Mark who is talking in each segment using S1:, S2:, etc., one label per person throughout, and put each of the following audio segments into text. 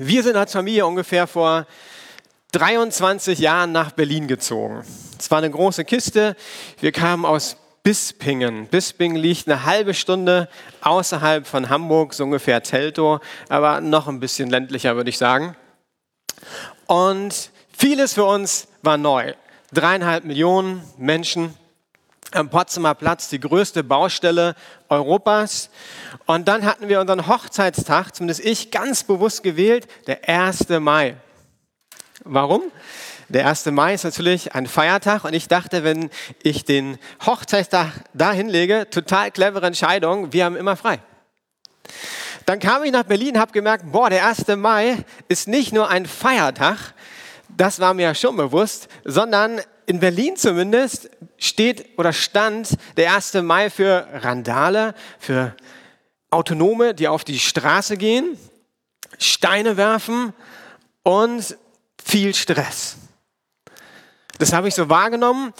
S1: Wir sind als Familie ungefähr vor 23 Jahren nach Berlin gezogen. Es war eine große Kiste. Wir kamen aus Bispingen. Bispingen liegt eine halbe Stunde außerhalb von Hamburg, so ungefähr Teltow, aber noch ein bisschen ländlicher, würde ich sagen. Und vieles für uns war neu. Dreieinhalb Millionen Menschen am Potsdamer Platz, die größte Baustelle Europas. Und dann hatten wir unseren Hochzeitstag, zumindest ich, ganz bewusst gewählt, der 1. Mai. Warum? Der 1. Mai ist natürlich ein Feiertag und ich dachte, wenn ich den Hochzeitstag da hinlege, total clevere Entscheidung, wir haben immer frei. Dann kam ich nach Berlin, habe gemerkt, boah, der 1. Mai ist nicht nur ein Feiertag, das war mir ja schon bewusst, sondern in Berlin zumindest steht oder stand der 1. Mai für Randale, für Autonome, die auf die Straße gehen, Steine werfen und viel Stress. Das habe ich so wahrgenommen.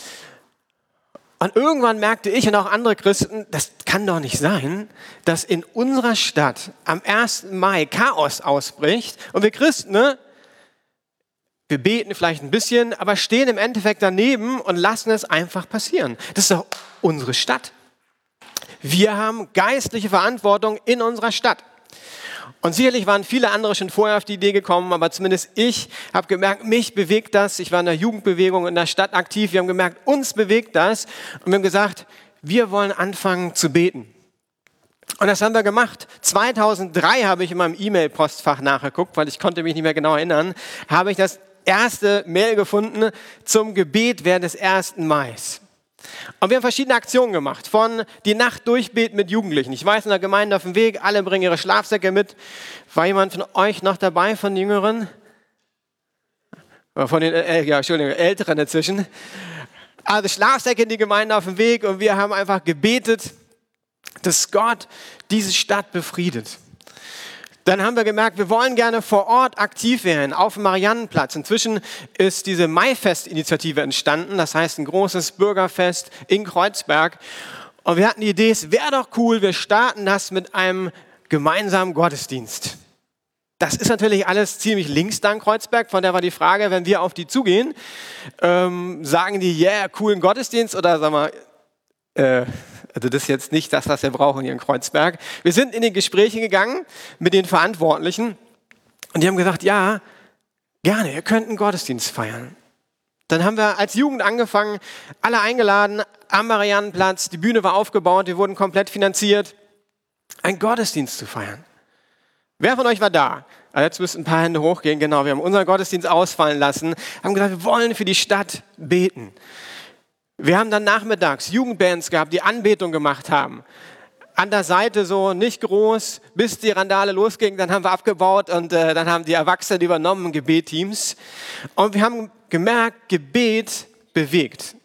S1: Und irgendwann merkte ich und auch andere Christen, das kann doch nicht sein, dass in unserer Stadt am 1. Mai Chaos ausbricht und wir Christen, ne, wir beten vielleicht ein bisschen, aber stehen im Endeffekt daneben und lassen es einfach passieren. Das ist doch unsere Stadt. Wir haben geistliche Verantwortung in unserer Stadt. Und sicherlich waren viele andere schon vorher auf die Idee gekommen, aber zumindest ich habe gemerkt, mich bewegt das. Ich war in der Jugendbewegung in der Stadt aktiv. Wir haben gemerkt, uns bewegt das. Und wir haben gesagt, wir wollen anfangen zu beten. Und das haben wir gemacht. 2003 habe ich in meinem E-Mail-Postfach nachgeguckt, weil ich konnte mich nicht mehr genau erinnern, habe ich das erste Mail gefunden zum Gebet während des 1. Mai. Und wir haben verschiedene Aktionen gemacht, von die Nacht durchbeten mit Jugendlichen. Ich weiß in der Gemeinde auf dem Weg, alle bringen ihre Schlafsäcke mit. War jemand von euch noch dabei, von den Jüngeren? Von den, äh, ja, Entschuldigung, Älteren dazwischen. Also Schlafsäcke in die Gemeinde auf dem Weg und wir haben einfach gebetet, dass Gott diese Stadt befriedet. Dann haben wir gemerkt, wir wollen gerne vor Ort aktiv werden, auf dem Mariannenplatz. Inzwischen ist diese Maifest-Initiative entstanden, das heißt ein großes Bürgerfest in Kreuzberg. Und wir hatten die Idee, es wäre doch cool, wir starten das mit einem gemeinsamen Gottesdienst. Das ist natürlich alles ziemlich links da in Kreuzberg. Von der war die Frage, wenn wir auf die zugehen, ähm, sagen die, yeah, coolen Gottesdienst oder sagen wir, äh, also das ist jetzt nicht das, was wir brauchen hier in Kreuzberg. Wir sind in die Gespräche gegangen mit den Verantwortlichen und die haben gesagt, ja, gerne, ihr könnt einen Gottesdienst feiern. Dann haben wir als Jugend angefangen, alle eingeladen am Mariannenplatz, die Bühne war aufgebaut, wir wurden komplett finanziert, einen Gottesdienst zu feiern. Wer von euch war da? Also jetzt müssen ein paar Hände hochgehen. Genau, wir haben unseren Gottesdienst ausfallen lassen, haben gesagt, wir wollen für die Stadt beten. Wir haben dann nachmittags Jugendbands gehabt, die Anbetung gemacht haben. An der Seite so nicht groß, bis die Randale losging, dann haben wir abgebaut und äh, dann haben die Erwachsenen übernommen, Gebetteams. Und wir haben gemerkt, Gebet bewegt.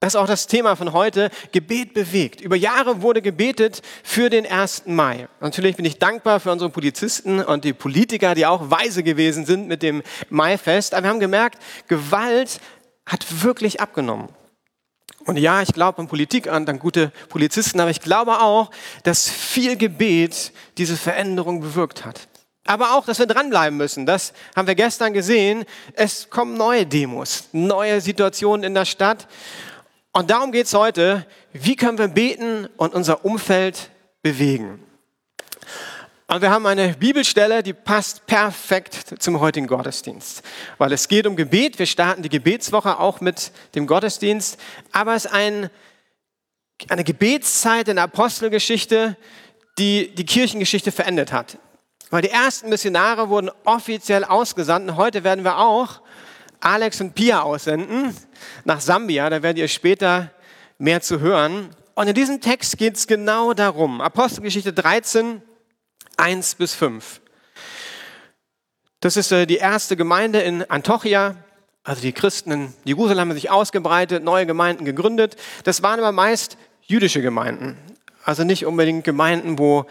S1: Das ist auch das Thema von heute. Gebet bewegt. Über Jahre wurde gebetet für den 1. Mai. Natürlich bin ich dankbar für unsere Polizisten und die Politiker, die auch weise gewesen sind mit dem Maifest. Aber wir haben gemerkt, Gewalt hat wirklich abgenommen. Und ja, ich glaube an Politik an, an gute Polizisten, aber ich glaube auch, dass viel Gebet diese Veränderung bewirkt hat. Aber auch, dass wir dranbleiben müssen. Das haben wir gestern gesehen. Es kommen neue Demos, neue Situationen in der Stadt. Und darum geht es heute. Wie können wir beten und unser Umfeld bewegen? Und wir haben eine Bibelstelle, die passt perfekt zum heutigen Gottesdienst, weil es geht um Gebet. Wir starten die Gebetswoche auch mit dem Gottesdienst, aber es ist ein, eine Gebetszeit in der Apostelgeschichte, die die Kirchengeschichte verändert hat. Weil die ersten Missionare wurden offiziell ausgesandt und heute werden wir auch Alex und Pia aussenden nach Sambia. Da werdet ihr später mehr zu hören. Und in diesem Text geht es genau darum. Apostelgeschichte 13, 1 bis 5. Das ist äh, die erste Gemeinde in Antiochia. Also die Christen in Jerusalem haben sich ausgebreitet, neue Gemeinden gegründet. Das waren aber meist jüdische Gemeinden. Also nicht unbedingt Gemeinden, wo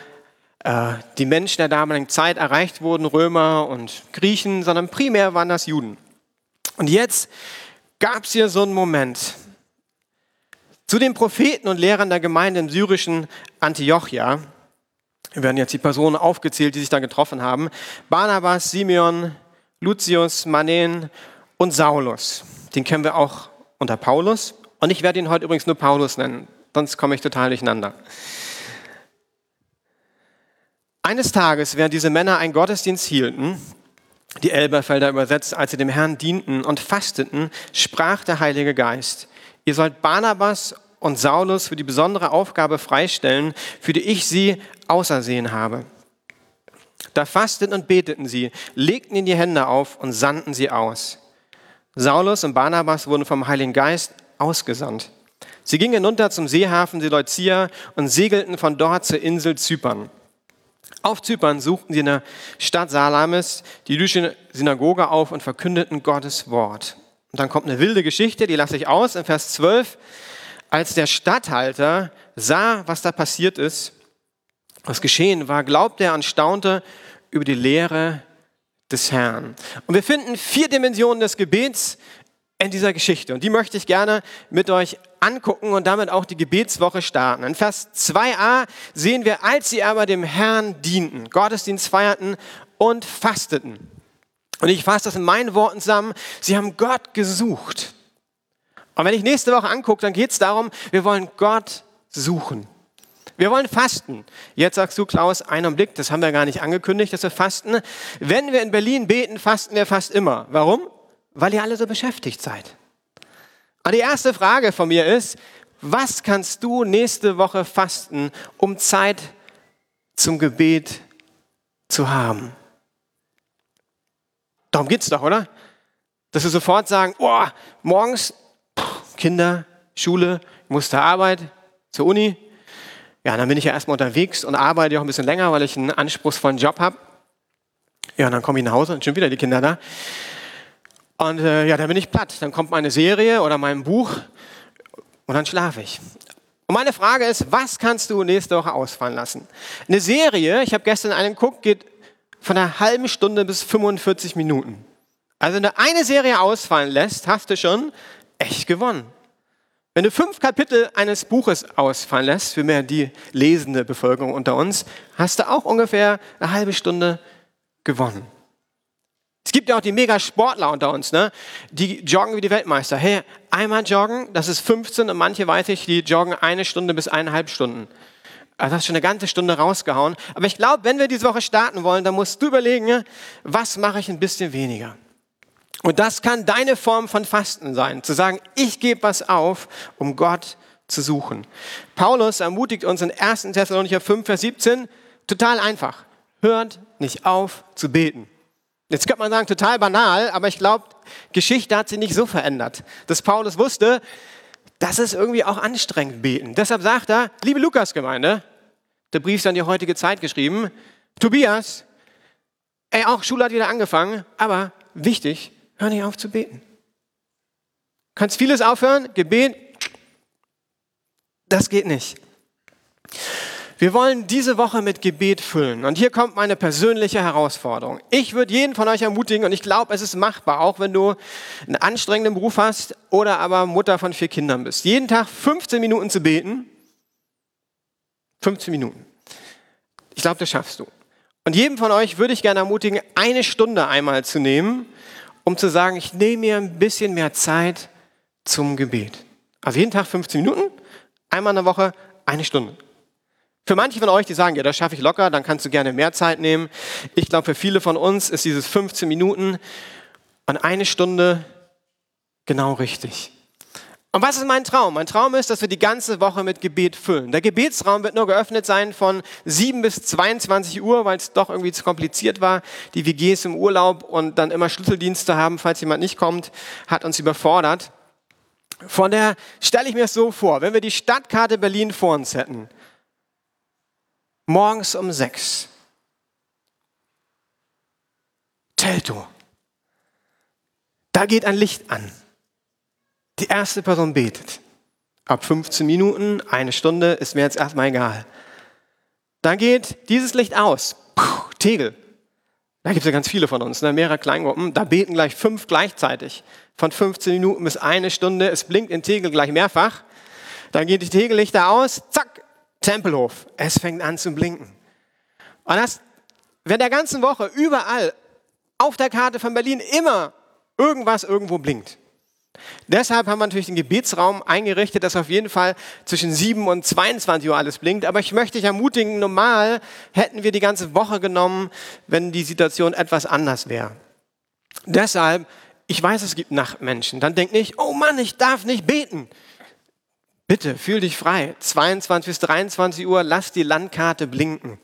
S1: äh, die Menschen der damaligen Zeit erreicht wurden, Römer und Griechen, sondern primär waren das Juden. Und jetzt gab es hier so einen Moment. Zu den Propheten und Lehrern der Gemeinde im syrischen Antiochia werden jetzt die Personen aufgezählt, die sich da getroffen haben. Barnabas, Simeon, Lucius, Manen und Saulus. Den kennen wir auch unter Paulus. Und ich werde ihn heute übrigens nur Paulus nennen, sonst komme ich total durcheinander. Eines Tages, während diese Männer einen Gottesdienst hielten, die Elberfelder übersetzt, als sie dem Herrn dienten und fasteten, sprach der Heilige Geist, ihr sollt Barnabas und Saulus für die besondere Aufgabe freistellen, für die ich sie ausersehen habe. Da fasteten und beteten sie, legten ihnen die Hände auf und sandten sie aus. Saulus und Barnabas wurden vom Heiligen Geist ausgesandt. Sie gingen hinunter zum Seehafen Seleucia und segelten von dort zur Insel Zypern. Auf Zypern suchten sie in der Stadt Salamis die jüdische Synagoge auf und verkündeten Gottes Wort. Und dann kommt eine wilde Geschichte, die lasse ich aus, in Vers 12. Als der Statthalter sah, was da passiert ist, was geschehen war, glaubte er und staunte über die Lehre des Herrn. Und wir finden vier Dimensionen des Gebets in dieser Geschichte. Und die möchte ich gerne mit euch angucken und damit auch die Gebetswoche starten. In Vers 2a sehen wir, als sie aber dem Herrn dienten, Gottesdienst feierten und fasteten. Und ich fasse das in meinen Worten zusammen, sie haben Gott gesucht. Und wenn ich nächste Woche angucke, dann geht es darum, wir wollen Gott suchen. Wir wollen fasten. Jetzt sagst du, Klaus, einen Blick, das haben wir gar nicht angekündigt, dass wir fasten. Wenn wir in Berlin beten, fasten wir fast immer. Warum? Weil ihr alle so beschäftigt seid. Und die erste Frage von mir ist, was kannst du nächste Woche fasten, um Zeit zum Gebet zu haben? Darum geht es doch, oder? Dass wir sofort sagen, oh, morgens Kinder, Schule, ich muss zur Arbeit, zur Uni. Ja, dann bin ich ja erstmal unterwegs und arbeite auch ein bisschen länger, weil ich einen anspruchsvollen Job habe. Ja, und dann komme ich nach Hause und schon wieder die Kinder da. Und äh, ja, dann bin ich platt. Dann kommt meine Serie oder mein Buch und dann schlafe ich. Und meine Frage ist, was kannst du nächste Woche ausfallen lassen? Eine Serie, ich habe gestern einen geguckt, geht von einer halben Stunde bis 45 Minuten. Also wenn du eine Serie ausfallen lässt, hast du schon echt gewonnen. Wenn du fünf Kapitel eines Buches ausfallen lässt, für mehr die lesende Bevölkerung unter uns, hast du auch ungefähr eine halbe Stunde gewonnen. Es gibt ja auch die Mega-Sportler unter uns, ne? die joggen wie die Weltmeister. Hey, einmal joggen, das ist 15 und manche weiß ich, die joggen eine Stunde bis eineinhalb Stunden. Also hast schon eine ganze Stunde rausgehauen. Aber ich glaube, wenn wir diese Woche starten wollen, dann musst du überlegen, was mache ich ein bisschen weniger. Und das kann deine Form von Fasten sein, zu sagen, ich gebe was auf, um Gott zu suchen. Paulus ermutigt uns in 1. Thessalonicher 5, Vers 17, total einfach, hört nicht auf zu beten. Jetzt könnte man sagen, total banal, aber ich glaube, Geschichte hat sie nicht so verändert, dass Paulus wusste, das ist irgendwie auch anstrengend beten. Deshalb sagt er, liebe Lukas-Gemeinde, der Brief ist an die heutige Zeit geschrieben, Tobias, ey, auch Schule hat wieder angefangen, aber wichtig, hör nicht auf zu beten. Kannst vieles aufhören, Gebet, das geht nicht. Wir wollen diese Woche mit Gebet füllen. Und hier kommt meine persönliche Herausforderung. Ich würde jeden von euch ermutigen, und ich glaube, es ist machbar, auch wenn du einen anstrengenden Beruf hast oder aber Mutter von vier Kindern bist. Jeden Tag 15 Minuten zu beten. 15 Minuten. Ich glaube, das schaffst du. Und jedem von euch würde ich gerne ermutigen, eine Stunde einmal zu nehmen, um zu sagen, ich nehme mir ein bisschen mehr Zeit zum Gebet. Also jeden Tag 15 Minuten, einmal in der Woche eine Stunde. Für manche von euch, die sagen, ja, das schaffe ich locker, dann kannst du gerne mehr Zeit nehmen. Ich glaube, für viele von uns ist dieses 15 Minuten und eine Stunde genau richtig. Und was ist mein Traum? Mein Traum ist, dass wir die ganze Woche mit Gebet füllen. Der Gebetsraum wird nur geöffnet sein von 7 bis 22 Uhr, weil es doch irgendwie zu kompliziert war. Die WGs im Urlaub und dann immer Schlüsseldienste haben, falls jemand nicht kommt, hat uns überfordert. Von der stelle ich mir es so vor, wenn wir die Stadtkarte Berlin vor uns hätten, morgens um sechs. Telto. Da geht ein Licht an. Die erste Person betet. Ab 15 Minuten, eine Stunde, ist mir jetzt erstmal egal. Dann geht dieses Licht aus. Puh, Tegel. Da gibt es ja ganz viele von uns, ne? mehrere Kleingruppen. Da beten gleich fünf gleichzeitig. Von 15 Minuten bis eine Stunde. Es blinkt in Tegel gleich mehrfach. Dann geht die Tegellichter aus. Zack, Tempelhof. Es fängt an zu blinken. Und das, wenn der ganzen Woche überall auf der Karte von Berlin immer irgendwas irgendwo blinkt. Deshalb haben wir natürlich den Gebetsraum eingerichtet, dass auf jeden Fall zwischen 7 und 22 Uhr alles blinkt. Aber ich möchte dich ermutigen, normal hätten wir die ganze Woche genommen, wenn die Situation etwas anders wäre. Deshalb, ich weiß, es gibt Nachtmenschen. Dann denk nicht, oh Mann, ich darf nicht beten. Bitte, fühl dich frei. 22 bis 23 Uhr, lass die Landkarte blinken.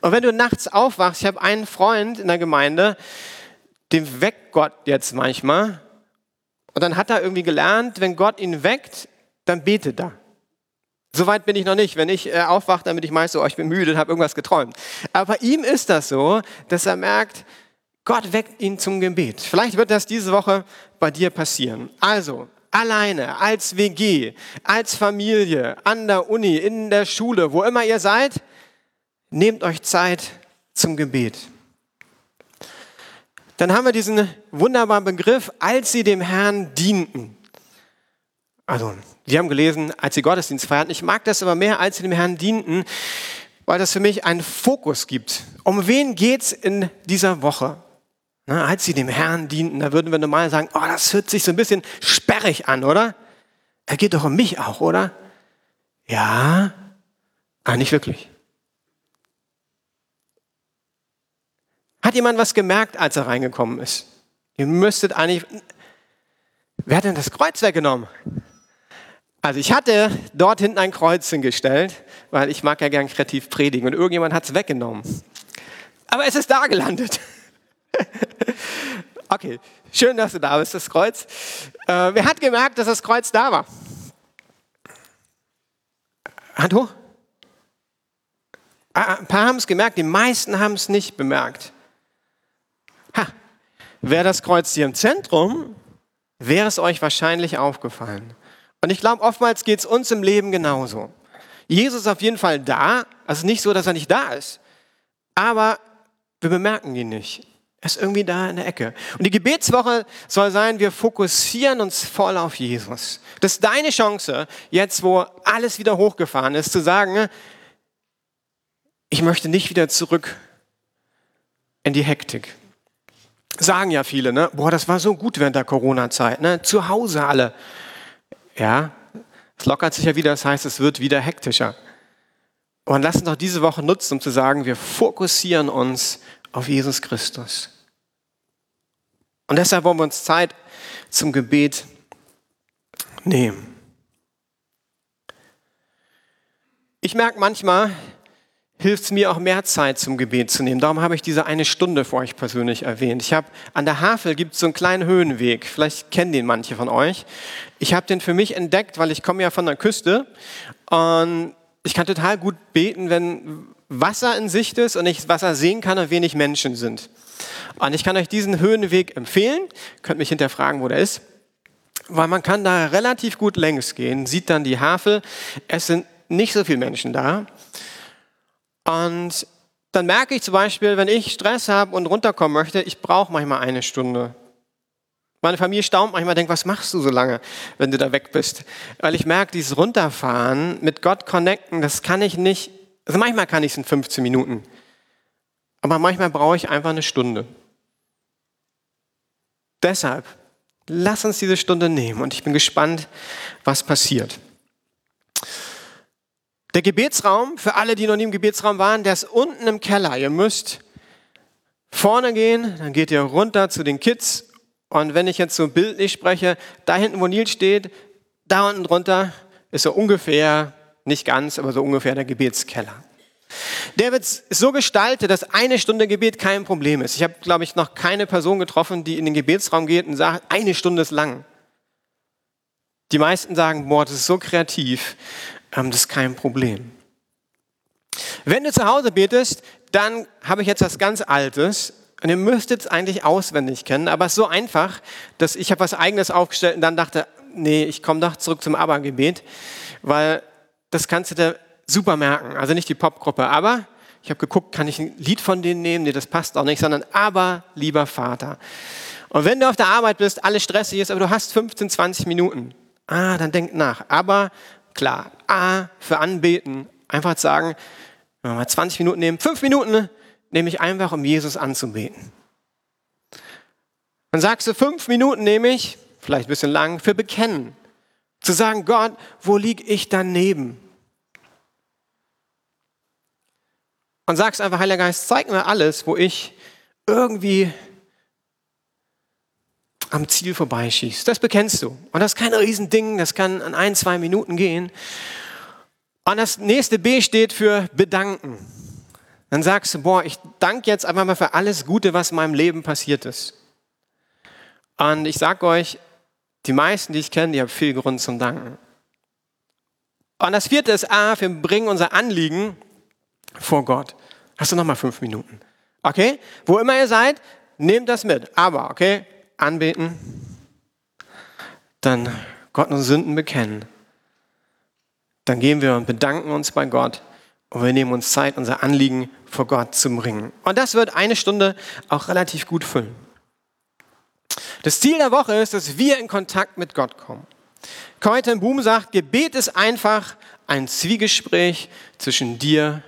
S1: Und wenn du nachts aufwachst, ich habe einen Freund in der Gemeinde, dem weckt Gott jetzt manchmal. Und dann hat er irgendwie gelernt, wenn Gott ihn weckt, dann betet er. Soweit bin ich noch nicht. Wenn ich äh, aufwache, dann bin ich meist so, oh, ich bin müde und habe irgendwas geträumt. Aber bei ihm ist das so, dass er merkt, Gott weckt ihn zum Gebet. Vielleicht wird das diese Woche bei dir passieren. Also, alleine, als WG, als Familie, an der Uni, in der Schule, wo immer ihr seid, nehmt euch Zeit zum Gebet. Dann haben wir diesen wunderbaren Begriff, als sie dem Herrn dienten. Also, wir haben gelesen, als sie Gottesdienst feierten. Ich mag das aber mehr, als sie dem Herrn dienten, weil das für mich einen Fokus gibt. Um wen geht es in dieser Woche? Na, als sie dem Herrn dienten, da würden wir normal sagen, oh, das hört sich so ein bisschen sperrig an, oder? Er geht doch um mich auch, oder? Ja, aber nicht wirklich. Hat jemand was gemerkt, als er reingekommen ist? Ihr müsstet eigentlich. Wer hat denn das Kreuz weggenommen? Also ich hatte dort hinten ein Kreuz hingestellt, weil ich mag ja gern kreativ predigen und irgendjemand hat es weggenommen. Aber es ist da gelandet. okay, schön, dass du da bist, das Kreuz. Äh, wer hat gemerkt, dass das Kreuz da war? Hand hoch. Ah, ein paar haben es gemerkt, die meisten haben es nicht bemerkt. Ha, wäre das Kreuz hier im Zentrum, wäre es euch wahrscheinlich aufgefallen. Und ich glaube, oftmals geht es uns im Leben genauso. Jesus ist auf jeden Fall da, also nicht so, dass er nicht da ist, aber wir bemerken ihn nicht. Er ist irgendwie da in der Ecke. Und die Gebetswoche soll sein, wir fokussieren uns voll auf Jesus. Das ist deine Chance, jetzt wo alles wieder hochgefahren ist, zu sagen, ich möchte nicht wieder zurück in die Hektik. Sagen ja viele, ne? Boah, das war so gut während der Corona-Zeit, ne? Zu Hause alle. Ja, es lockert sich ja wieder, das heißt, es wird wieder hektischer. Und lass uns doch diese Woche nutzen, um zu sagen, wir fokussieren uns auf Jesus Christus. Und deshalb wollen wir uns Zeit zum Gebet nehmen. Ich merke manchmal, hilft es mir auch mehr Zeit zum Gebet zu nehmen. Darum habe ich diese eine Stunde für euch persönlich erwähnt. Ich habe an der Havel gibt es so einen kleinen Höhenweg. Vielleicht kennen den manche von euch. Ich habe den für mich entdeckt, weil ich komme ja von der Küste und ich kann total gut beten, wenn Wasser in Sicht ist und ich Wasser sehen kann und wenig Menschen sind. Und ich kann euch diesen Höhenweg empfehlen. Könnt mich hinterfragen, wo der ist. Weil man kann da relativ gut längs gehen, sieht dann die Havel. Es sind nicht so viele Menschen da. Und dann merke ich zum Beispiel, wenn ich Stress habe und runterkommen möchte, ich brauche manchmal eine Stunde. Meine Familie staunt manchmal, denkt, was machst du so lange, wenn du da weg bist? Weil ich merke, dieses Runterfahren, mit Gott connecten, das kann ich nicht, also manchmal kann ich es in 15 Minuten, aber manchmal brauche ich einfach eine Stunde. Deshalb, lass uns diese Stunde nehmen und ich bin gespannt, was passiert. Der Gebetsraum, für alle, die noch nie im Gebetsraum waren, der ist unten im Keller. Ihr müsst vorne gehen, dann geht ihr runter zu den Kids. Und wenn ich jetzt so bildlich spreche, da hinten, wo Nils steht, da unten drunter ist so ungefähr, nicht ganz, aber so ungefähr der Gebetskeller. Der wird so gestaltet, dass eine Stunde Gebet kein Problem ist. Ich habe, glaube ich, noch keine Person getroffen, die in den Gebetsraum geht und sagt, eine Stunde ist lang. Die meisten sagen, boah, das ist so kreativ das ist kein Problem. Wenn du zu Hause betest, dann habe ich jetzt was ganz Altes und ihr müsstet es eigentlich auswendig kennen, aber es ist so einfach, dass ich habe was Eigenes aufgestellt und dann dachte, nee, ich komme doch zurück zum Aber-Gebet, weil das kannst du dir super merken. Also nicht die Popgruppe, aber ich habe geguckt, kann ich ein Lied von denen nehmen? Nee, das passt auch nicht, sondern aber, lieber Vater. Und wenn du auf der Arbeit bist, alles stressig ist, aber du hast 15, 20 Minuten, ah, dann denk nach. Aber klar, A für Anbeten, einfach sagen, wenn wir mal 20 Minuten nehmen, fünf Minuten nehme ich einfach, um Jesus anzubeten. Dann sagst du, fünf Minuten nehme ich, vielleicht ein bisschen lang, für Bekennen. Zu sagen, Gott, wo liege ich daneben? Und sagst einfach, Heiliger Geist, zeig mir alles, wo ich irgendwie am Ziel vorbeischießt. Das bekennst du. Und das ist kein Riesending, das kann an ein, zwei Minuten gehen. Und das nächste B steht für bedanken. Dann sagst du, boah, ich danke jetzt einfach mal für alles Gute, was in meinem Leben passiert ist. Und ich sage euch, die meisten, die ich kenne, die haben viel Grund zum Danken. Und das vierte ist A, wir bringen unser Anliegen vor Gott. Hast du nochmal fünf Minuten? Okay? Wo immer ihr seid, nehmt das mit. Aber, okay, anbeten, dann Gott unsere Sünden bekennen. Dann gehen wir und bedanken uns bei Gott und wir nehmen uns Zeit, unser Anliegen vor Gott zu bringen. Und das wird eine Stunde auch relativ gut füllen. Das Ziel der Woche ist, dass wir in Kontakt mit Gott kommen. Ten Boom sagt, Gebet ist einfach ein Zwiegespräch zwischen dir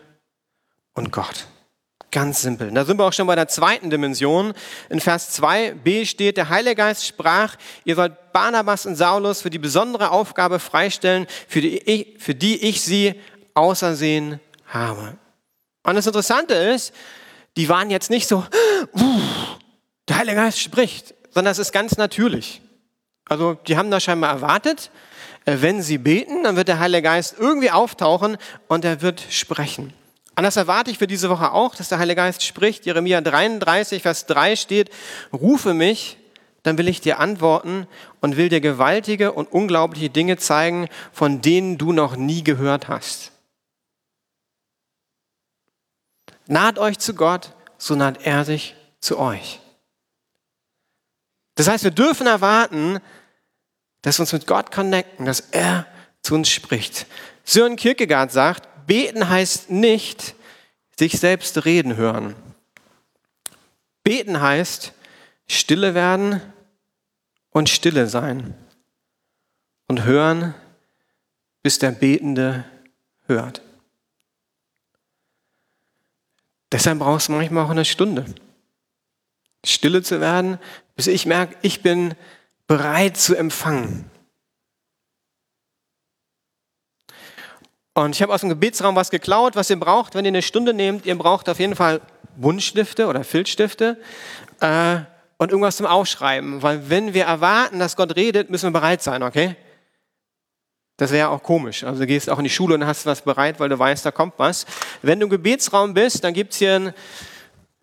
S1: und Gott. Ganz simpel. Da sind wir auch schon bei der zweiten Dimension. In Vers 2b steht, der Heilige Geist sprach, ihr sollt Barnabas und Saulus für die besondere Aufgabe freistellen, für die ich, für die ich sie ausersehen habe. Und das Interessante ist, die waren jetzt nicht so, der Heilige Geist spricht, sondern es ist ganz natürlich. Also die haben das scheinbar erwartet. Äh, wenn sie beten, dann wird der Heilige Geist irgendwie auftauchen und er wird sprechen. Und das erwarte ich für diese Woche auch, dass der Heilige Geist spricht. Jeremia 33, Vers 3 steht, rufe mich, dann will ich dir antworten und will dir gewaltige und unglaubliche Dinge zeigen, von denen du noch nie gehört hast. Naht euch zu Gott, so naht er sich zu euch. Das heißt, wir dürfen erwarten, dass wir uns mit Gott connecten, dass er zu uns spricht. Sören Kierkegaard sagt, beten heißt nicht sich selbst reden hören. Beten heißt stille werden und stille sein und hören, bis der Betende hört. Deshalb brauchst du manchmal auch eine Stunde. Stille zu werden, bis ich merke, ich bin bereit zu empfangen. Und ich habe aus dem Gebetsraum was geklaut, was ihr braucht, wenn ihr eine Stunde nehmt. Ihr braucht auf jeden Fall Buntstifte oder Filzstifte äh, und irgendwas zum Aufschreiben. Weil wenn wir erwarten, dass Gott redet, müssen wir bereit sein, okay? Das wäre auch komisch. Also du gehst auch in die Schule und hast was bereit, weil du weißt, da kommt was. Wenn du im Gebetsraum bist, dann gibt es hier ein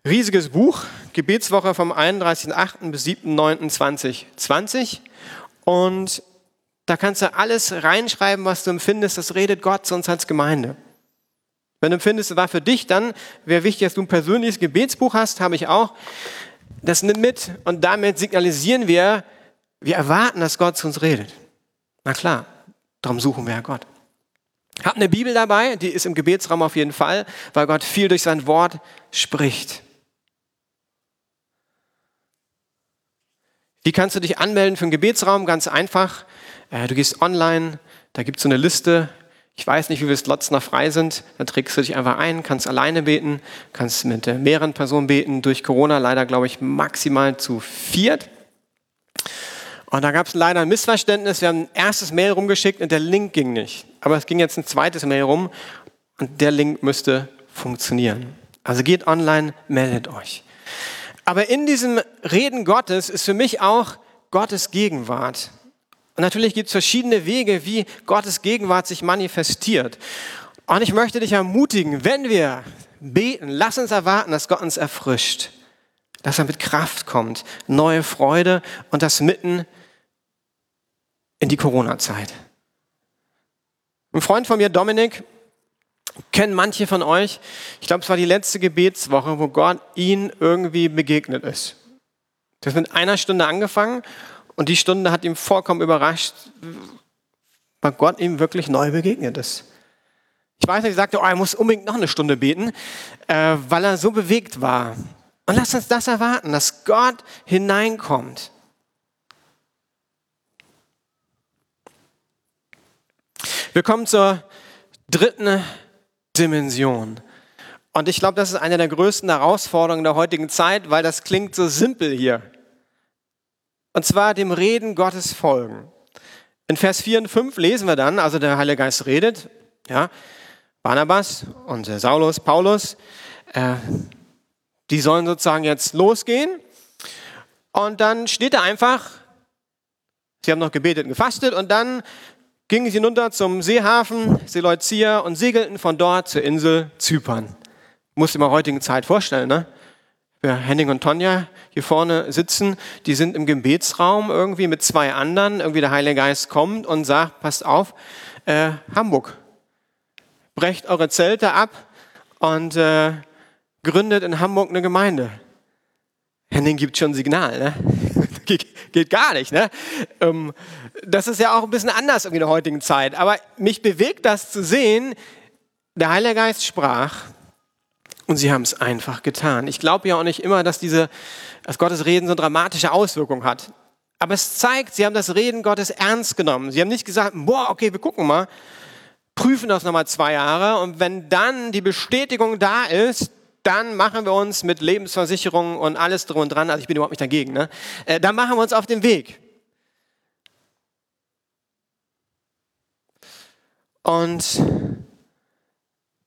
S1: riesiges Buch, Gebetswoche vom 31.08. bis 7.09.2020. Und da kannst du alles reinschreiben, was du empfindest. Das redet Gott zu uns als Gemeinde. Wenn du empfindest, es war für dich, dann wäre wichtig, dass du ein persönliches Gebetsbuch hast, habe ich auch. Das nimm mit und damit signalisieren wir, wir erwarten, dass Gott zu uns redet. Na klar, darum suchen wir ja Gott. Hab eine Bibel dabei, die ist im Gebetsraum auf jeden Fall, weil Gott viel durch sein Wort spricht. Wie kannst du dich anmelden für einen Gebetsraum? Ganz einfach. Äh, du gehst online, da gibt es so eine Liste. Ich weiß nicht, wie viele Slots noch frei sind. Da trägst du dich einfach ein, kannst alleine beten, kannst mit äh, mehreren Personen beten. Durch Corona leider, glaube ich, maximal zu viert. Und da gab es leider ein Missverständnis. Wir haben ein erstes Mail rumgeschickt und der Link ging nicht. Aber es ging jetzt ein zweites Mail rum und der Link müsste funktionieren. Also geht online, meldet euch. Aber in diesem Reden Gottes ist für mich auch Gottes Gegenwart. Und natürlich gibt es verschiedene Wege, wie Gottes Gegenwart sich manifestiert. Und ich möchte dich ermutigen, wenn wir beten, lass uns erwarten, dass Gott uns erfrischt, dass er mit Kraft kommt, neue Freude und das mitten in die Corona-Zeit. Ein Freund von mir, Dominik, kennen manche von euch. Ich glaube, es war die letzte Gebetswoche, wo Gott ihnen irgendwie begegnet ist. Das hat mit einer Stunde angefangen und die Stunde hat ihn vollkommen überrascht, weil Gott ihm wirklich neu begegnet ist. Ich weiß nicht, er sagte, oh, er muss unbedingt noch eine Stunde beten, äh, weil er so bewegt war. Und lass uns das erwarten, dass Gott hineinkommt. Wir kommen zur dritten Dimension. Und ich glaube, das ist eine der größten Herausforderungen der heutigen Zeit, weil das klingt so simpel hier. Und zwar dem Reden Gottes folgen. In Vers 4 und 5 lesen wir dann, also der Heilige Geist redet, ja, Barnabas und Saulus, Paulus, äh, die sollen sozusagen jetzt losgehen. Und dann steht da einfach, sie haben noch gebetet und gefastet und dann gingen sie hinunter zum Seehafen Seleucia und segelten von dort zur Insel Zypern. Muss ich mir heutigen Zeit vorstellen, ne? Ja, Henning und Tonja hier vorne sitzen, die sind im Gebetsraum irgendwie mit zwei anderen. Irgendwie der Heilige Geist kommt und sagt, passt auf, äh, Hamburg, brecht eure Zelte ab und äh, gründet in Hamburg eine Gemeinde. Henning gibt schon Signal, ne? geht, gar nicht, ne? Ähm, das ist ja auch ein bisschen anders in der heutigen Zeit. Aber mich bewegt das zu sehen, der Heilige Geist sprach und sie haben es einfach getan. Ich glaube ja auch nicht immer, dass, diese, dass Gottes Reden so dramatische Auswirkungen hat. Aber es zeigt, sie haben das Reden Gottes ernst genommen. Sie haben nicht gesagt, boah, okay, wir gucken mal, prüfen das nochmal zwei Jahre und wenn dann die Bestätigung da ist, dann machen wir uns mit Lebensversicherung und alles drum und dran, also ich bin überhaupt nicht dagegen, ne? Äh, dann machen wir uns auf den Weg. Und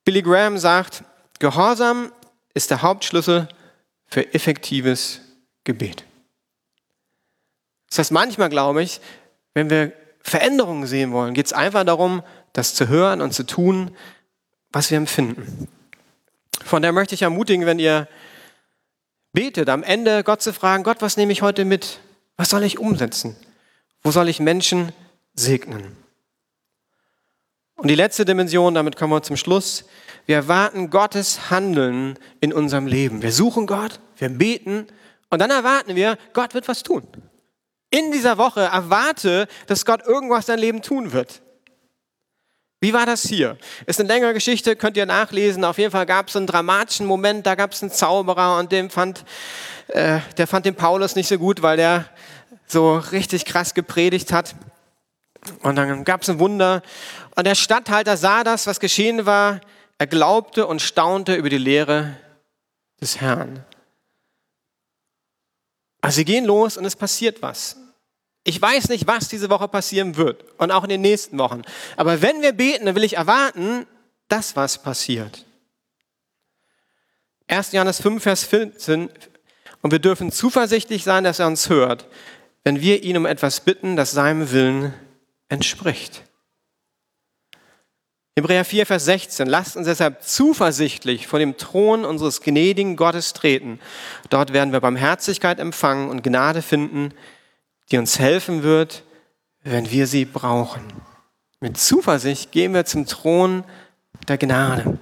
S1: Billy Graham sagt, Gehorsam ist der Hauptschlüssel für effektives Gebet. Das heißt, manchmal glaube ich, wenn wir Veränderungen sehen wollen, geht es einfach darum, das zu hören und zu tun, was wir empfinden. Von daher möchte ich ermutigen, wenn ihr betet, am Ende Gott zu fragen, Gott, was nehme ich heute mit? Was soll ich umsetzen? Wo soll ich Menschen segnen? Und die letzte Dimension, damit kommen wir zum Schluss, wir erwarten Gottes Handeln in unserem Leben. Wir suchen Gott, wir beten und dann erwarten wir, Gott wird was tun. In dieser Woche erwarte, dass Gott irgendwas dein Leben tun wird. Wie war das hier? Ist eine längere Geschichte, könnt ihr nachlesen. Auf jeden Fall gab es einen dramatischen Moment, da gab es einen Zauberer und dem fand, äh, der fand den Paulus nicht so gut, weil der so richtig krass gepredigt hat. Und dann gab es ein Wunder. Und der Statthalter sah das, was geschehen war. Er glaubte und staunte über die Lehre des Herrn. Also sie gehen los und es passiert was. Ich weiß nicht, was diese Woche passieren wird und auch in den nächsten Wochen. Aber wenn wir beten, dann will ich erwarten, dass was passiert. 1. Johannes 5, Vers 14. Und wir dürfen zuversichtlich sein, dass er uns hört, wenn wir ihn um etwas bitten, das seinem Willen entspricht. Hebräer 4, Vers 16. Lasst uns deshalb zuversichtlich vor dem Thron unseres gnädigen Gottes treten. Dort werden wir Barmherzigkeit empfangen und Gnade finden, die uns helfen wird, wenn wir sie brauchen. Mit Zuversicht gehen wir zum Thron der Gnade.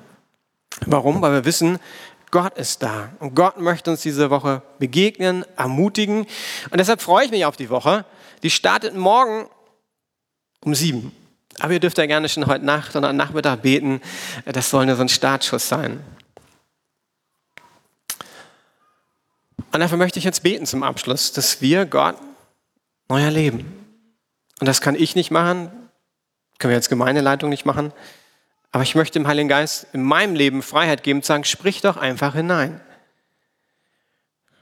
S1: Warum? Weil wir wissen, Gott ist da und Gott möchte uns diese Woche begegnen, ermutigen. Und deshalb freue ich mich auf die Woche. Die startet morgen um sieben. Aber ihr dürft ja gerne schon heute Nacht oder Nachmittag beten. Das soll nur so ein Startschuss sein. Und dafür möchte ich jetzt beten zum Abschluss, dass wir Gott neu erleben. Und das kann ich nicht machen, können wir als Gemeindeleitung nicht machen. Aber ich möchte dem Heiligen Geist in meinem Leben Freiheit geben, zu sagen, sprich doch einfach hinein.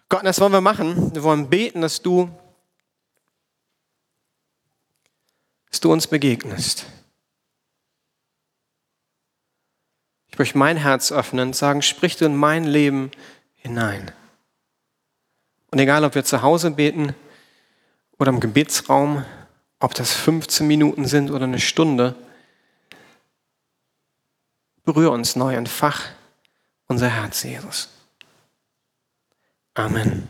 S1: Gott, das wollen wir machen. Wir wollen beten, dass du dass du uns begegnest. Ich möchte mein Herz öffnen und sagen, sprich du in mein Leben hinein. Und egal, ob wir zu Hause beten oder im Gebetsraum, ob das 15 Minuten sind oder eine Stunde, berühre uns neu, entfach unser Herz, Jesus. Amen.